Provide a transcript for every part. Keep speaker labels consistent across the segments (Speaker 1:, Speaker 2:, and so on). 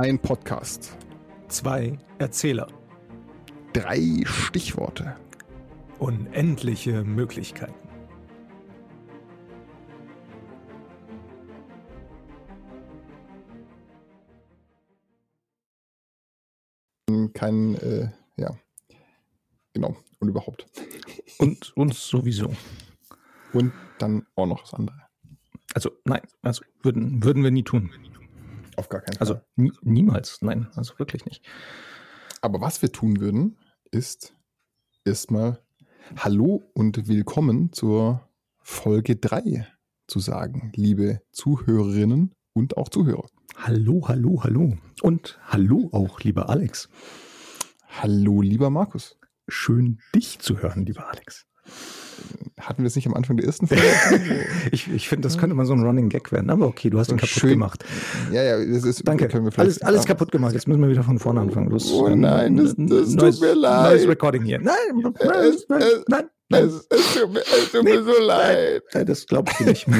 Speaker 1: Ein Podcast.
Speaker 2: Zwei Erzähler.
Speaker 1: Drei Stichworte.
Speaker 2: Unendliche Möglichkeiten.
Speaker 1: Kein, äh, ja. Genau. Und überhaupt.
Speaker 2: Und uns sowieso.
Speaker 1: Und dann auch noch das andere.
Speaker 2: Also nein, also würden, würden wir nie tun.
Speaker 1: Auf gar keinen Fall.
Speaker 2: Also nie, niemals, nein, also wirklich nicht.
Speaker 1: Aber was wir tun würden, ist erstmal Hallo und willkommen zur Folge 3 zu sagen, liebe Zuhörerinnen und auch Zuhörer.
Speaker 2: Hallo, hallo, hallo. Und hallo auch, lieber Alex.
Speaker 1: Hallo, lieber Markus.
Speaker 2: Schön, dich zu hören, lieber Alex.
Speaker 1: Hatten wir es nicht am Anfang der ersten Folge?
Speaker 2: ich ich finde, das könnte mal so ein Running Gag werden, aber okay, du hast
Speaker 1: So
Speaker 2: ihn kaputt
Speaker 1: schön-
Speaker 2: gemacht.
Speaker 1: ja, ja, das ist,
Speaker 2: Danke. Alles, alles
Speaker 1: ja.
Speaker 2: kaputt gemacht. Jetzt müssen wir wieder von vorne anfangen. Los.
Speaker 1: Oh nein, das- das tut
Speaker 2: neues,
Speaker 1: mir leid.
Speaker 2: Neues Recording hier. Nein,
Speaker 1: Es-
Speaker 2: nein,
Speaker 1: es-
Speaker 2: nein, nein,
Speaker 1: Es, es tut mir, es tut mir so leid.
Speaker 2: nein, das glaubst du nicht.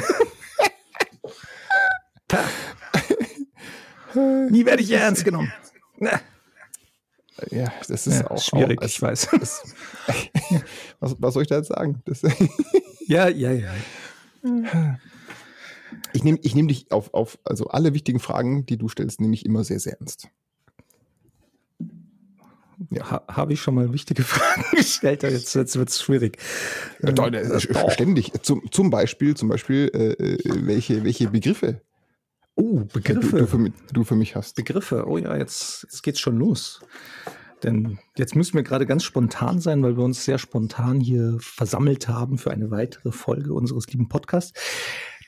Speaker 2: Pah. Nie werde ich ernst genommen.
Speaker 1: Ja, das ist
Speaker 2: Ja,
Speaker 1: auch
Speaker 2: schwierig,
Speaker 1: Auch,
Speaker 2: ich weiß.
Speaker 1: Das, was, was soll ich da jetzt sagen? Das,
Speaker 2: Ja, ja, ja.
Speaker 1: ich nehme ich nehm dich auf, auf, also alle wichtigen Fragen, die du stellst, nehme ich immer sehr, sehr ernst.
Speaker 2: Ha, Habe ich schon mal wichtige Fragen gestellt? Jetzt, jetzt wird es schwierig.
Speaker 1: Äh, doch,
Speaker 2: doch.
Speaker 1: Ständig. Zum, zum Beispiel, zum Beispiel äh, äh, welche, welche Begriffe
Speaker 2: Oh,
Speaker 1: du,
Speaker 2: Begriffe.
Speaker 1: du, für, mich- du für mich hast.
Speaker 2: Begriffe. Oh ja, jetzt, jetzt geht's schon los. Denn jetzt müssen wir gerade ganz spontan sein, weil wir uns sehr spontan hier versammelt haben für eine weitere Folge unseres lieben Podcasts.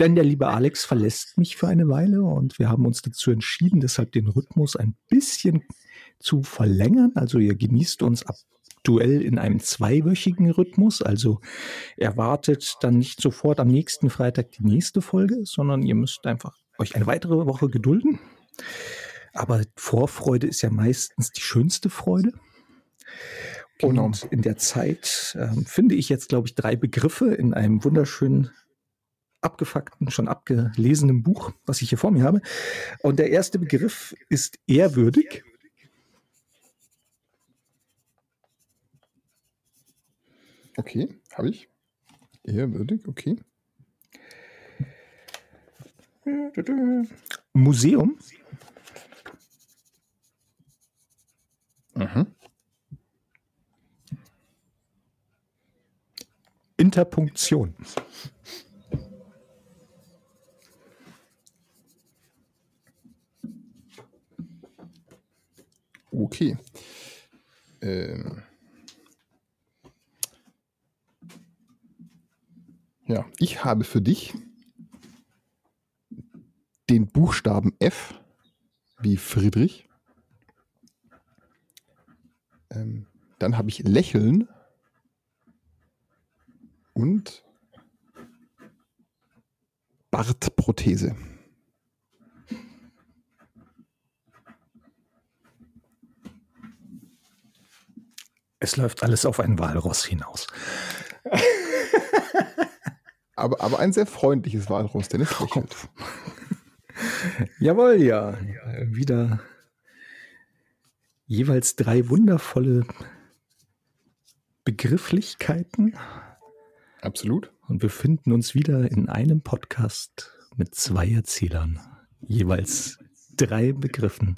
Speaker 2: Denn der liebe Alex verlässt mich für eine Weile und wir haben uns dazu entschieden, deshalb den Rhythmus ein bisschen zu verlängern. Also ihr genießt uns aktuell in einem zweiwöchigen Rhythmus. Also erwartet dann nicht sofort am nächsten Freitag die nächste Folge, sondern ihr müsst einfach euch eine weitere Woche gedulden. Aber Vorfreude ist ja meistens die schönste Freude.
Speaker 1: Genau.
Speaker 2: Und in der Zeit ähm, finde ich jetzt, glaube ich, drei Begriffe in einem wunderschönen, abgefuckten, schon abgelesenen Buch, was ich hier vor mir habe. Und der erste Begriff ist ehrwürdig.
Speaker 1: Okay, habe ich. Ehrwürdig, okay.
Speaker 2: Museum.
Speaker 1: Mhm.
Speaker 2: Interpunktion.
Speaker 1: Okay. Ähm. Ja, ich habe für dich den Buchstaben F wie Friedrich. Ähm, dann habe ich Lächeln und Bartprothese.
Speaker 2: Es läuft alles auf ein Walross hinaus.
Speaker 1: Aber, aber ein sehr freundliches Walross, denn es lächelt.
Speaker 2: Jawohl, ja. Wieder jeweils drei wundervolle Begrifflichkeiten.
Speaker 1: Absolut.
Speaker 2: Und wir finden uns wieder in einem Podcast mit zwei Erzählern. Jeweils drei Begriffen.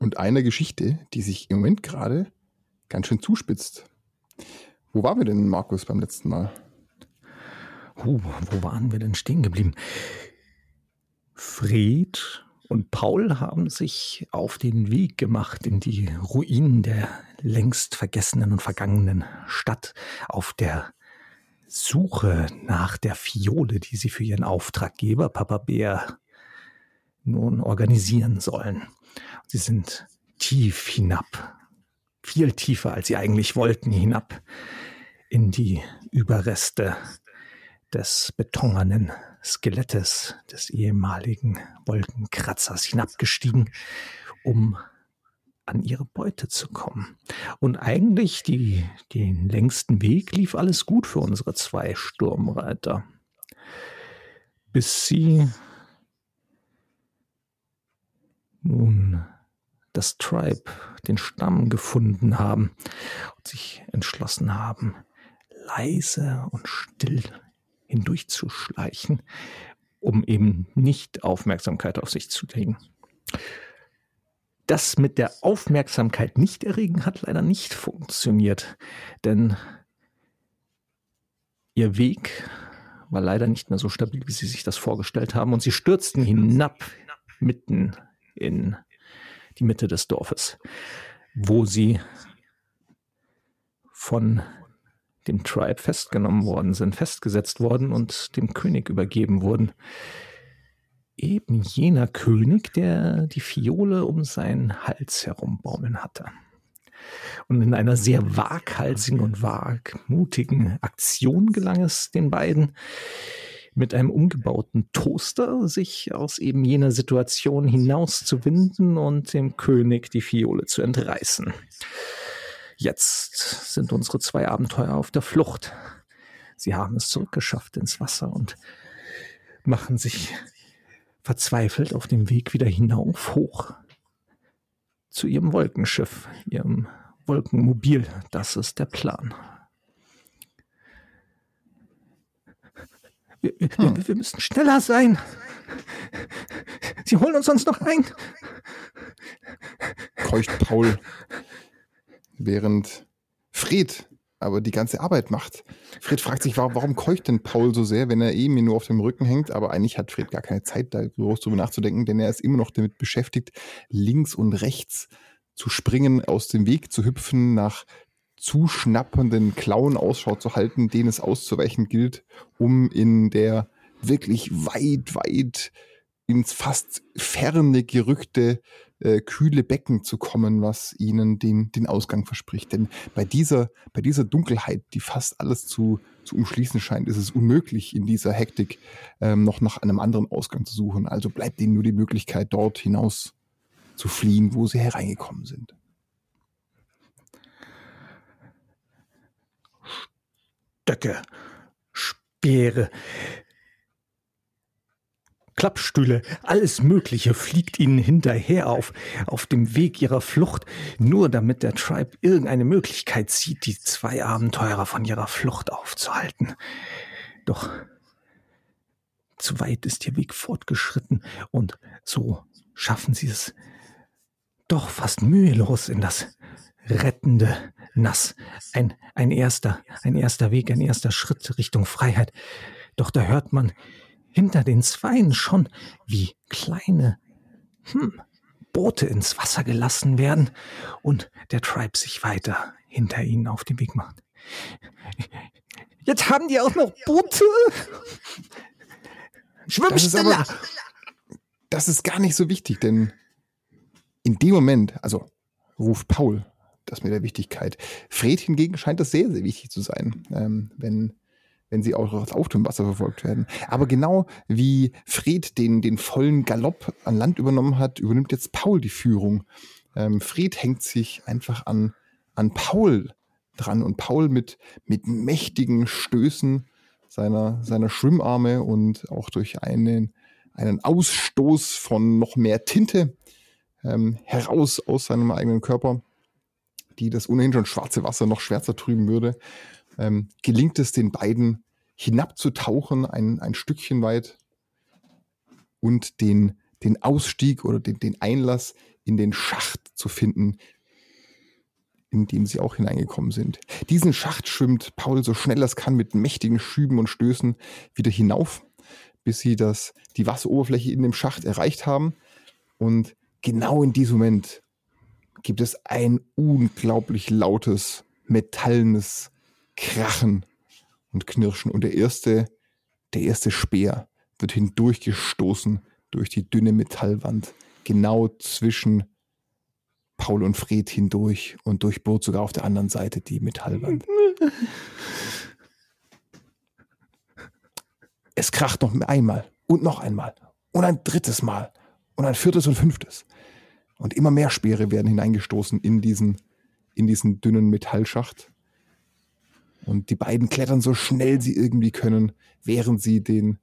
Speaker 1: Und eine Geschichte, die sich im Moment gerade ganz schön zuspitzt. Wo waren wir denn, Markus, beim letzten Mal?
Speaker 2: Uh, wo waren wir denn stehen geblieben? Fred und Paul haben sich auf den Weg gemacht in die Ruinen der längst vergessenen und vergangenen Stadt auf der Suche nach der Fiole, die sie für ihren Auftraggeber Papa Bär nun organisieren sollen. Sie sind tief hinab, viel tiefer, als sie eigentlich wollten, hinab in die Überreste des betongernen Skelettes des ehemaligen Wolkenkratzers hinabgestiegen, um an ihre Beute zu kommen. Und eigentlich die, den längsten Weg lief alles gut für unsere zwei Sturmreiter. Bis sie nun das Tribe, den Stamm gefunden haben und sich entschlossen haben, leise und still hindurchzuschleichen, um eben nicht Aufmerksamkeit auf sich zu legen. Das mit der Aufmerksamkeit nicht erregen hat leider nicht funktioniert, denn ihr Weg war leider nicht mehr so stabil, wie sie sich das vorgestellt haben, und sie stürzten hinab mitten in die Mitte des Dorfes, wo sie von dem Tribe festgenommen worden sind, festgesetzt worden und dem König übergeben wurden. Eben jener König, der die Fiole um seinen Hals herumbaumeln hatte. Und in einer sehr waghalsigen und wagmutigen Aktion gelang es den beiden, mit einem umgebauten Toaster sich aus eben jener Situation hinauszuwinden und dem König die Fiole zu entreißen. Jetzt sind unsere zwei Abenteuer auf der Flucht. Sie haben es zurückgeschafft ins Wasser und machen sich verzweifelt auf dem Weg wieder hinauf hoch zu ihrem Wolkenschiff, ihrem Wolkenmobil. Das ist der Plan. Wir, hm. wir, müssen schneller sein. Sie holen uns sonst noch ein.
Speaker 1: Keucht Paul, während Fred aber die ganze Arbeit macht. Fred fragt sich, warum, warum keucht denn Paul so sehr, wenn er eben eh nur auf dem Rücken hängt? Aber eigentlich hat Fred gar keine Zeit, da groß drüber nachzudenken, denn er ist immer noch damit beschäftigt, links und rechts zu springen, aus dem Weg zu hüpfen, nach zuschnappenden Klauen Ausschau zu halten, denen es auszuweichen gilt, um in der wirklich weit, weit ins fast ferne gerückte äh, kühle Becken zu kommen, was ihnen den, den Ausgang verspricht. Denn bei dieser, bei dieser Dunkelheit, die fast alles zu, zu umschließen scheint, ist es unmöglich, in dieser Hektik ähm, noch nach einem anderen Ausgang zu suchen. Also bleibt ihnen nur die Möglichkeit, dort hinaus zu fliehen, wo sie hereingekommen sind.
Speaker 2: Stöcke, Speere, Klappstühle, alles Mögliche fliegt ihnen hinterher auf, auf dem Weg ihrer Flucht, nur damit der Tribe irgendeine Möglichkeit sieht, die zwei Abenteurer von ihrer Flucht aufzuhalten. Doch zu weit ist ihr Weg fortgeschritten und so schaffen sie es doch fast mühelos in das rettende Nass. Ein, ein erster, ein erster Weg, ein erster Schritt Richtung Freiheit. Doch da hört man hinter den Zweien schon, wie kleine hm, Boote ins Wasser gelassen werden und der Tribe sich weiter hinter ihnen auf den Weg macht. Jetzt haben die auch noch Boote.
Speaker 1: Schwimm schneller. das ist gar nicht so wichtig, denn in dem Moment, also ruft Paul das mit der Wichtigkeit. Fred hingegen scheint das sehr, sehr wichtig zu sein, ähm, wenn wenn sie auch auf dem Wasser verfolgt werden. Aber genau wie Fred den, den vollen Galopp an Land übernommen hat, übernimmt jetzt Paul die Führung. Ähm, Fred hängt sich einfach an, an Paul dran und Paul mit, mit mächtigen Stößen seiner, seiner Schwimmarme und auch durch einen, einen Ausstoß von noch mehr Tinte ähm, heraus aus seinem eigenen Körper, die das ohnehin schon schwarze Wasser noch schwärzer trüben würde, ähm, gelingt es den beiden hinabzutauchen, ein, ein Stückchen weit und den, den Ausstieg oder den, den Einlass in den Schacht zu finden, in dem sie auch hineingekommen sind. Diesen Schacht schwimmt Paul so schnell es kann mit mächtigen Schüben und Stößen wieder hinauf, bis sie das, die Wasseroberfläche in dem Schacht erreicht haben. Und genau in diesem Moment gibt es ein unglaublich lautes, metallenes Krachen und Knirschen. Und der erste, der erste Speer wird hindurchgestoßen durch die dünne Metallwand, genau zwischen Paul und Fred hindurch und durchbohrt sogar auf der anderen Seite die Metallwand. Es kracht noch einmal und noch einmal und ein drittes Mal und ein viertes und fünftes. Und immer mehr Speere werden hineingestoßen in diesen, in diesen dünnen Metallschacht. Und die beiden klettern so schnell sie irgendwie können, während sie den,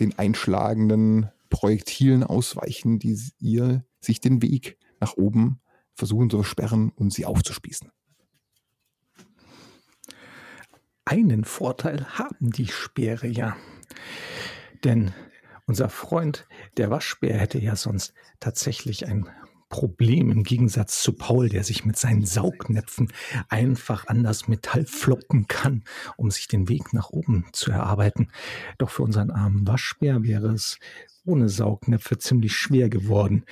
Speaker 1: den einschlagenden Projektilen ausweichen, die ihr sich den Weg nach oben versuchen zu versperren und sie aufzuspießen.
Speaker 2: Einen Vorteil haben die Speere ja. Denn unser Freund, der Waschbär, hätte ja sonst tatsächlich ein Problem im Gegensatz zu Paul, der sich mit seinen Saugnäpfen einfach an das Metall floppen kann, um sich den Weg nach oben zu erarbeiten. Doch für unseren armen Waschbär wäre es ohne Saugnäpfe ziemlich schwer geworden,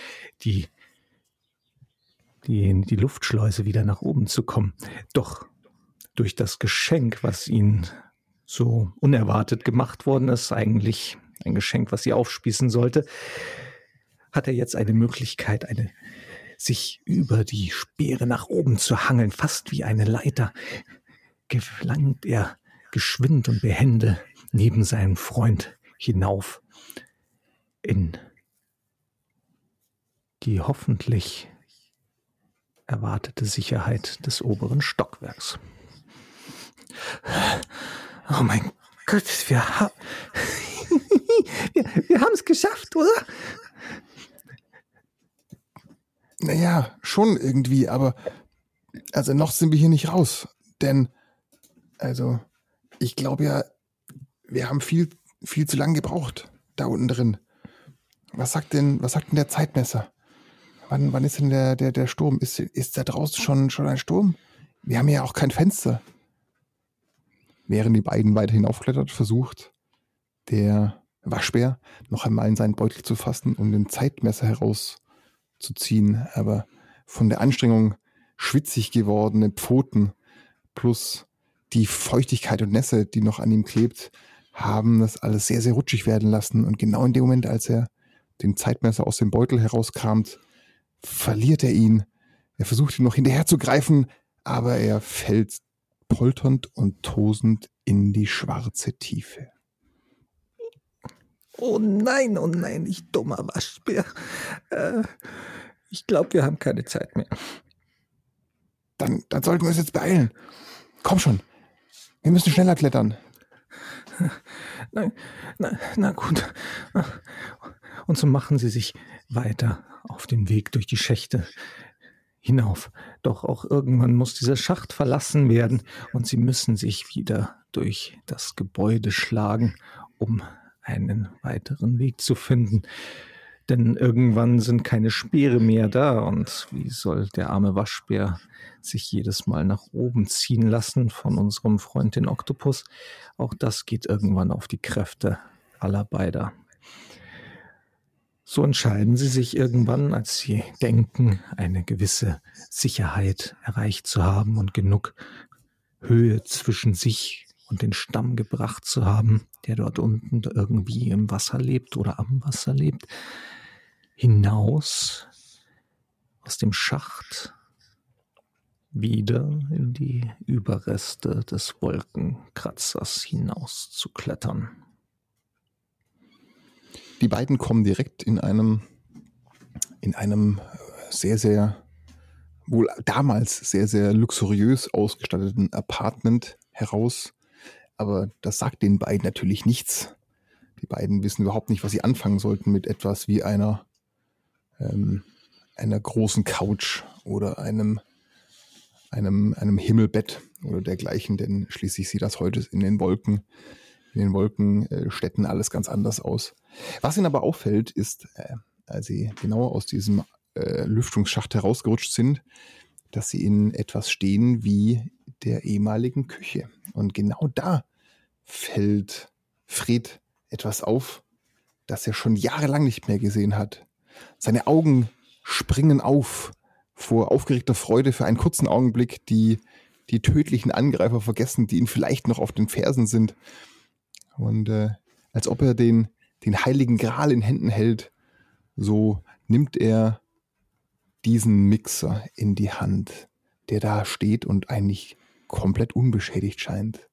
Speaker 2: die, die, die Luftschleuse wieder nach oben zu kommen. Doch durch das Geschenk, was ihn so unerwartet gemacht worden ist, eigentlich ein Geschenk, was sie aufspießen sollte, hat er jetzt eine Möglichkeit, eine sich über die Speere nach oben zu hangeln, fast wie eine Leiter, gelangt er geschwind und behende neben seinem Freund hinauf in die hoffentlich erwartete Sicherheit des oberen Stockwerks. Oh mein Gott, wir, ha wir, wir haben es geschafft, oder?
Speaker 1: Naja, schon irgendwie, aber also noch sind wir hier nicht raus. Denn, also, ich glaube ja, wir haben viel, viel zu lange gebraucht da unten drin. Was sagt denn, was sagt denn der Zeitmesser? Wann, wann ist denn der, der, der Sturm? Ist, ist da draußen schon, schon ein Sturm? Wir haben ja auch kein Fenster. Während die beiden weiter hinaufklettert, versucht der Waschbär noch einmal in seinen Beutel zu fassen, um den Zeitmesser heraus zu ziehen, aber von der Anstrengung schwitzig gewordene Pfoten plus die Feuchtigkeit und Nässe, die noch an ihm klebt, haben das alles sehr, sehr rutschig werden lassen. Und genau in dem Moment, als er den Zeitmesser aus dem Beutel herauskramt, verliert er ihn. Er versucht ihn noch hinterher zu greifen, aber er fällt polternd und tosend in die schwarze Tiefe.
Speaker 2: Oh nein, oh nein, ich dummer Waschbär. Äh, ich glaube, wir haben keine Zeit mehr.
Speaker 1: Dann, dann sollten wir uns jetzt beeilen. Komm schon. Wir müssen schneller klettern.
Speaker 2: Nein, na, na gut. Und so machen sie sich weiter auf den Weg durch die Schächte hinauf. Doch auch irgendwann muss dieser Schacht verlassen werden und sie müssen sich wieder durch das Gebäude schlagen, um einen weiteren Weg zu finden. Denn irgendwann sind keine Speere mehr da und wie soll der arme Waschbär sich jedes Mal nach oben ziehen lassen von unserem Freund den Oktopus? Auch das geht irgendwann auf die Kräfte aller beider. So entscheiden sie sich irgendwann, als sie denken, eine gewisse Sicherheit erreicht zu haben und genug Höhe zwischen sich und den Stamm gebracht zu haben, der dort unten irgendwie im Wasser lebt oder am Wasser lebt, hinaus aus dem Schacht wieder in die Überreste des Wolkenkratzers hinaus zu klettern.
Speaker 1: Die beiden kommen direkt in einem, in einem sehr, sehr, wohl damals sehr, sehr luxuriös ausgestatteten Apartment heraus, aber das sagt den beiden natürlich nichts. Die beiden wissen überhaupt nicht, was sie anfangen sollten mit etwas wie einer, ähm, einer großen Couch oder einem, einem, einem Himmelbett oder dergleichen, denn schließlich sieht das heute in den Wolken, in den Wolkenstädten alles ganz anders aus. Was ihnen aber auffällt, ist, äh, als sie genauer aus diesem äh, Lüftungsschacht herausgerutscht sind, dass sie in etwas stehen wie der ehemaligen Küche. Und genau da fällt Fred etwas auf, das er schon jahrelang nicht mehr gesehen hat. Seine Augen springen auf vor aufgeregter Freude für einen kurzen Augenblick, die die tödlichen Angreifer vergessen, die ihn vielleicht noch auf den Fersen sind. Und äh, als ob er den, den heiligen Gral in Händen hält, so nimmt er diesen Mixer in die Hand, der da steht und eigentlich komplett unbeschädigt scheint.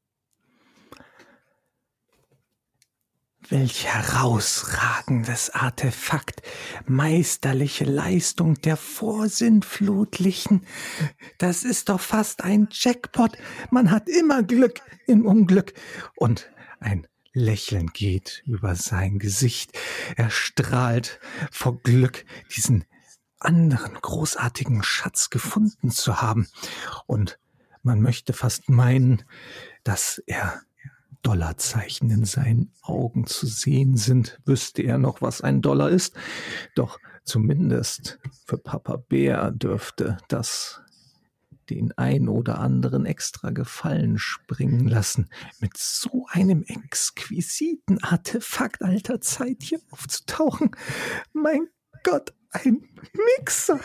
Speaker 2: Welch herausragendes Artefakt, meisterliche Leistung der Vorsinnflutlichen. Das ist doch fast ein Jackpot. Man hat immer Glück im Unglück. Und ein Lächeln geht über sein Gesicht. Er strahlt vor Glück, diesen anderen großartigen Schatz gefunden zu haben. Und man möchte fast meinen, dass er Dollarzeichen in seinen Augen zu sehen sind, wüsste er noch, was ein Dollar ist. Doch zumindest für Papa Bär dürfte das den ein oder anderen extra Gefallen springen lassen, mit so einem exquisiten Artefakt alter Zeit hier aufzutauchen. Mein Gott, ein Mixer.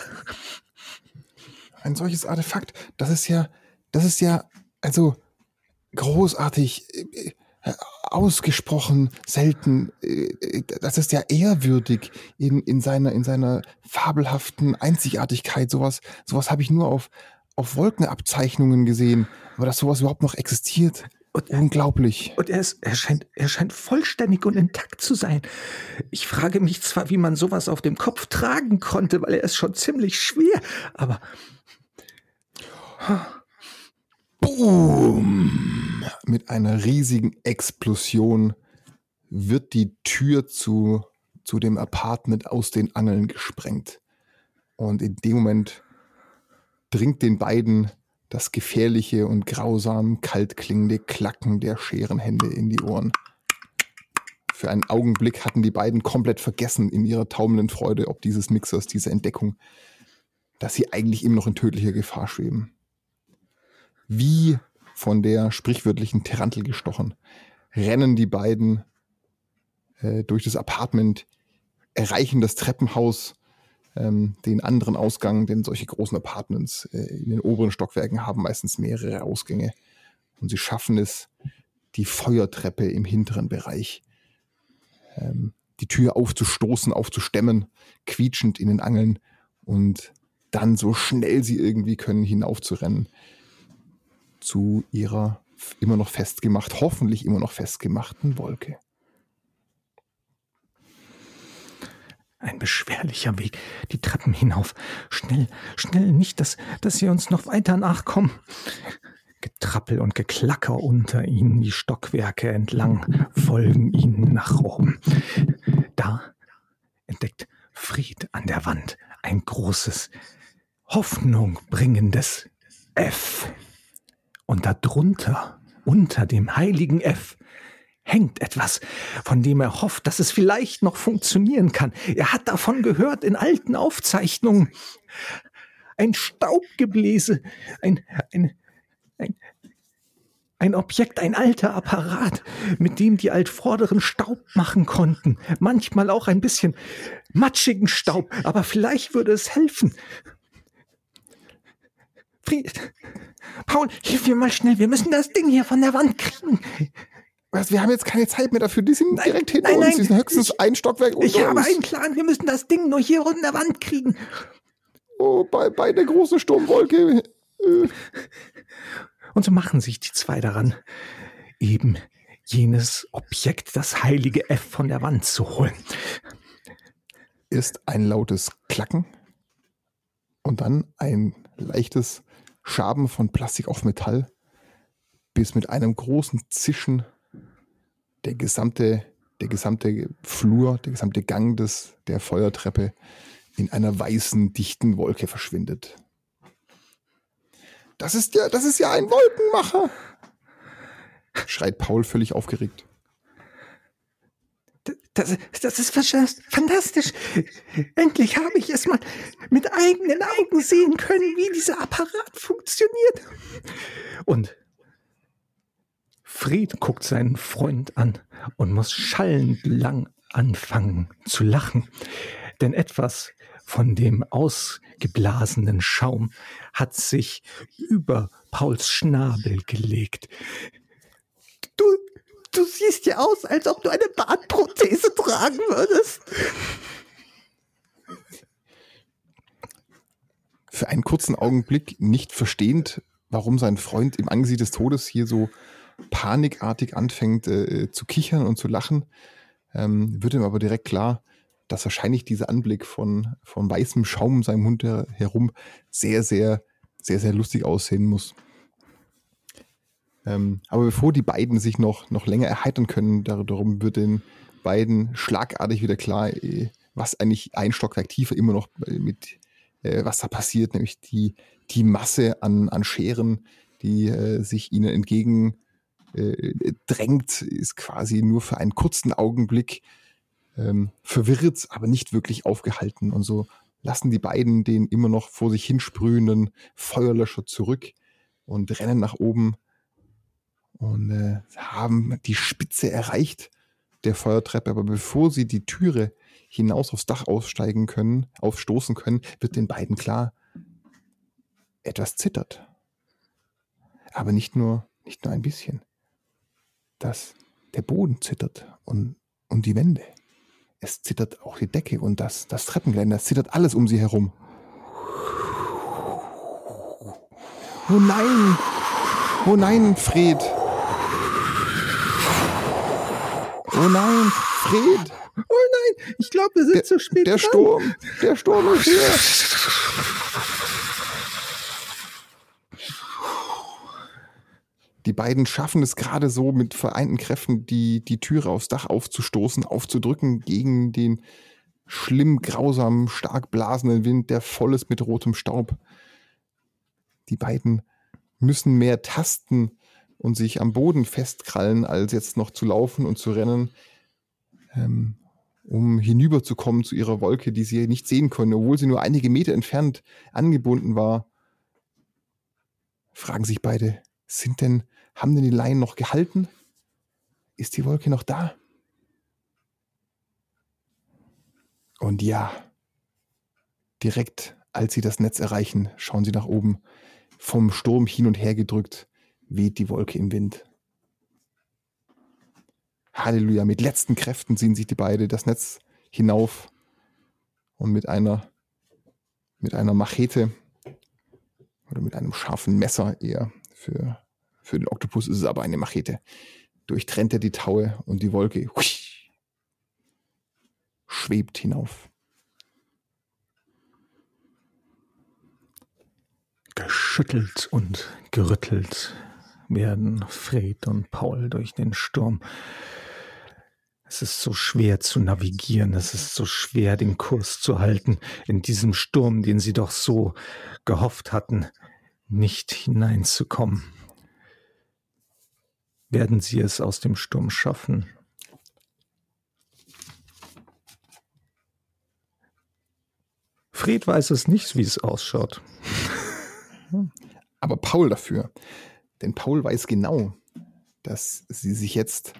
Speaker 1: Ein solches Artefakt, das ist ja, das ist ja, also großartig, äh, ausgesprochen selten. Äh, das ist ja ehrwürdig in, in, seiner, in seiner fabelhaften Einzigartigkeit. Sowas, sowas habe ich nur auf, auf Wolkenabzeichnungen gesehen, aber dass sowas überhaupt noch existiert. Und, Unglaublich.
Speaker 2: Und er, ist, er, scheint, er scheint vollständig und intakt zu sein. Ich frage mich zwar, wie man sowas auf dem Kopf tragen konnte, weil er ist schon ziemlich schwer, aber.
Speaker 1: Boom! Mit einer riesigen Explosion wird die Tür zu, zu dem Apartment aus den Angeln gesprengt. Und in dem Moment dringt den beiden das gefährliche und grausam kalt klingende Klacken der Scherenhände in die Ohren. Für einen Augenblick hatten die beiden komplett vergessen in ihrer taumelnden Freude ob dieses Mixers, dieser Entdeckung, dass sie eigentlich immer noch in tödlicher Gefahr schweben. Wie von der sprichwörtlichen Tarantel gestochen, rennen die beiden äh, durch das Apartment, erreichen das Treppenhaus ähm, den anderen Ausgang, denn solche großen Apartments äh, in den oberen Stockwerken haben meistens mehrere Ausgänge. Und sie schaffen es, die Feuertreppe im hinteren Bereich, ähm, die Tür aufzustoßen, aufzustemmen, quietschend in den Angeln und dann so schnell sie irgendwie können hinaufzurennen zu ihrer immer noch festgemacht, hoffentlich immer noch festgemachten Wolke.
Speaker 2: Ein beschwerlicher Weg, die Treppen hinauf. Schnell, schnell, nicht, dass, dass sie uns noch weiter nachkommen. Getrappel und Geklacker unter ihnen, die Stockwerke entlang, folgen ihnen nach oben. Da entdeckt Fried an der Wand ein großes, Hoffnung bringendes F. Und darunter, unter dem heiligen F, hängt etwas, von dem er hofft, dass es vielleicht noch funktionieren kann. Er hat davon gehört in alten Aufzeichnungen. Ein Staubgebläse, ein, ein, ein, ein Objekt, ein alter Apparat, mit dem die Altvorderen Staub machen konnten. Manchmal auch ein bisschen matschigen Staub, aber vielleicht würde es helfen. Fried, Paul, hilf mir mal schnell, wir müssen das Ding hier von der Wand kriegen.
Speaker 1: Was, wir haben jetzt keine Zeit mehr dafür. Die sind nein, direkt hinter nein, uns. Nein, die sind höchstens ich, ein Stockwerk
Speaker 2: unter Ich habe einen Plan. Wir müssen das Ding nur hier unten der Wand kriegen.
Speaker 1: Oh, bei, bei der großen Sturmwolke. Äh.
Speaker 2: Und so machen sich die zwei daran, eben jenes Objekt, das heilige F von der Wand zu holen.
Speaker 1: Ist ein lautes Klacken und dann ein leichtes Schaben von Plastik auf Metall, bis mit einem großen Zischen der gesamte, der gesamte Flur, der gesamte Gang des, der Feuertreppe in einer weißen, dichten Wolke verschwindet. Das ist ja, das ist ja ein Wolkenmacher! schreit Paul völlig aufgeregt.
Speaker 2: Das, das ist fantastisch. Endlich habe ich es mal mit eigenen Augen sehen können, wie dieser Apparat funktioniert. Und Fried guckt seinen Freund an und muss schallend lang anfangen zu lachen, denn etwas von dem ausgeblasenen Schaum hat sich über Pauls Schnabel gelegt. Du, du siehst ja aus, als ob du eine Bartprothese tragen würdest.
Speaker 1: Für einen kurzen Augenblick nicht verstehend, warum sein Freund im Angesicht des Todes hier so panikartig anfängt äh, zu kichern und zu lachen, ähm, wird ihm aber direkt klar, dass wahrscheinlich dieser Anblick von, von weißem Schaum um seinem Mund herum sehr, sehr, sehr, sehr lustig aussehen muss. Ähm, aber bevor die beiden sich noch, noch länger erheitern können, darum wird den beiden schlagartig wieder klar, äh, was eigentlich ein Stockwerk tiefer immer noch mit, äh, was da passiert, nämlich die, die Masse an, an Scheren, die äh, sich ihnen entgegen äh, drängt, ist quasi nur für einen kurzen Augenblick ähm, verwirrt, aber nicht wirklich aufgehalten. Und so lassen die beiden den immer noch vor sich hinsprühenden Feuerlöscher zurück und rennen nach oben und äh, haben die Spitze erreicht der Feuertreppe. Aber bevor sie die Türe hinaus aufs Dach aussteigen können, aufstoßen können, wird den beiden klar, etwas zittert. Aber nicht nur, nicht nur ein bisschen. Dass der Boden zittert und, und die Wände. Es zittert auch die Decke und das, das Treppengeländer. Es zittert alles um sie herum. Oh nein! Oh nein, Fred! Oh nein, Fred!
Speaker 2: Oh nein, ich glaube, wir sind
Speaker 1: der,
Speaker 2: zu spät.
Speaker 1: Der dran. Sturm, der Sturm ist hier. Die beiden schaffen es gerade so mit vereinten Kräften, die, die Türe aufs Dach aufzustoßen, aufzudrücken gegen den schlimm, grausam, stark blasenden Wind, der voll ist mit rotem Staub. Die beiden müssen mehr tasten und sich am Boden festkrallen, als jetzt noch zu laufen und zu rennen, ähm, um hinüberzukommen zu ihrer Wolke, die sie nicht sehen können, obwohl sie nur einige Meter entfernt angebunden war. Fragen sich beide, sind denn haben denn die Laien noch gehalten? Ist die Wolke noch da? Und ja, direkt als sie das Netz erreichen, schauen sie nach oben. Vom Sturm hin und her gedrückt, weht die Wolke im Wind. Halleluja, mit letzten Kräften ziehen sich die beiden das Netz hinauf und mit einer, mit einer Machete oder mit einem scharfen Messer eher für für den Oktopus ist es aber eine Machete. Durchtrennt er die Taue und die Wolke hui, schwebt hinauf.
Speaker 2: Geschüttelt und gerüttelt werden Fred und Paul durch den Sturm. Es ist so schwer zu navigieren, es ist so schwer, den Kurs zu halten in diesem Sturm, den sie doch so gehofft hatten, nicht hineinzukommen. Werden Sie es aus dem Sturm schaffen? Fred weiß es nicht, wie es ausschaut.
Speaker 1: Aber Paul dafür. Denn Paul weiß genau, dass sie sich jetzt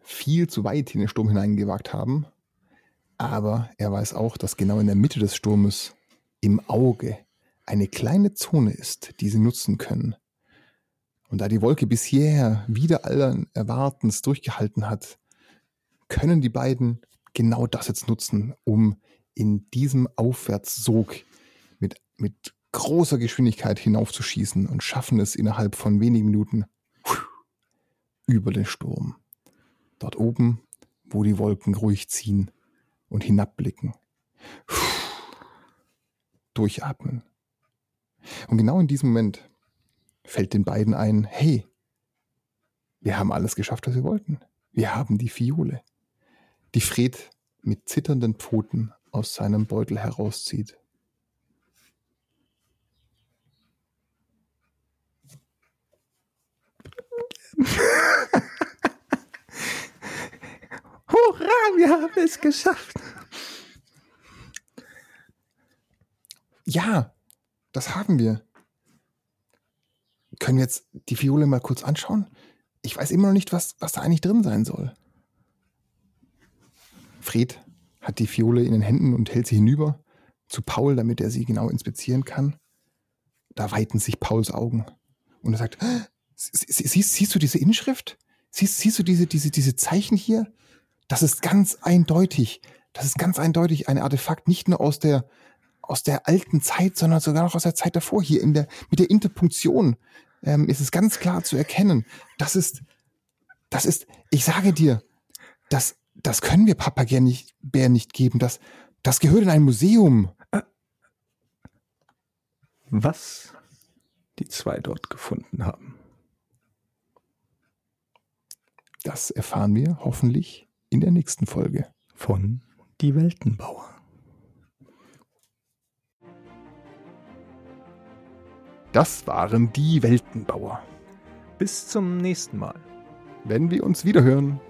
Speaker 1: viel zu weit in den Sturm hineingewagt haben. Aber er weiß auch, dass genau in der Mitte des Sturmes im Auge eine kleine Zone ist, die sie nutzen können, und da die Wolke bisher wieder allen Erwartens durchgehalten hat, können die beiden genau das jetzt nutzen, um in diesem Aufwärtssog mit, mit großer Geschwindigkeit hinaufzuschießen und schaffen es innerhalb von wenigen Minuten über den Sturm. Dort oben, wo die Wolken ruhig ziehen und hinabblicken. Durchatmen. Und genau in diesem Moment fällt den beiden ein, hey, wir haben alles geschafft, was wir wollten. Wir haben die Fiole, die Fred mit zitternden Pfoten aus seinem Beutel herauszieht.
Speaker 2: Hurra, wir haben es geschafft.
Speaker 1: Ja, das haben wir. Können wir jetzt die Fiole mal kurz anschauen? Ich weiß immer noch nicht, was, was da eigentlich drin sein soll. Fred hat die Fiole in den Händen und hält sie hinüber zu Paul, damit er sie genau inspizieren kann. Da weiten sich Pauls Augen und er sagt, siehst, siehst du diese Inschrift? Siehst, siehst du diese, diese, diese Zeichen hier? Das ist ganz eindeutig. Das ist ganz eindeutig ein Artefakt, nicht nur aus der, aus der alten Zeit, sondern sogar noch aus der Zeit davor. Hier in der, mit der Interpunktion ähm, ist es ganz klar zu erkennen. Das ist, das ist, ich sage dir, das, das können wir Papa Bär nicht, Bär nicht geben. Das, das gehört in ein Museum.
Speaker 2: Was die zwei dort gefunden haben,
Speaker 1: Das erfahren wir hoffentlich in der nächsten Folge.
Speaker 2: Von Die Weltenbauer.
Speaker 1: Das waren die Weltenbauer.
Speaker 2: Bis zum nächsten Mal.
Speaker 1: Wenn wir uns wiederhören.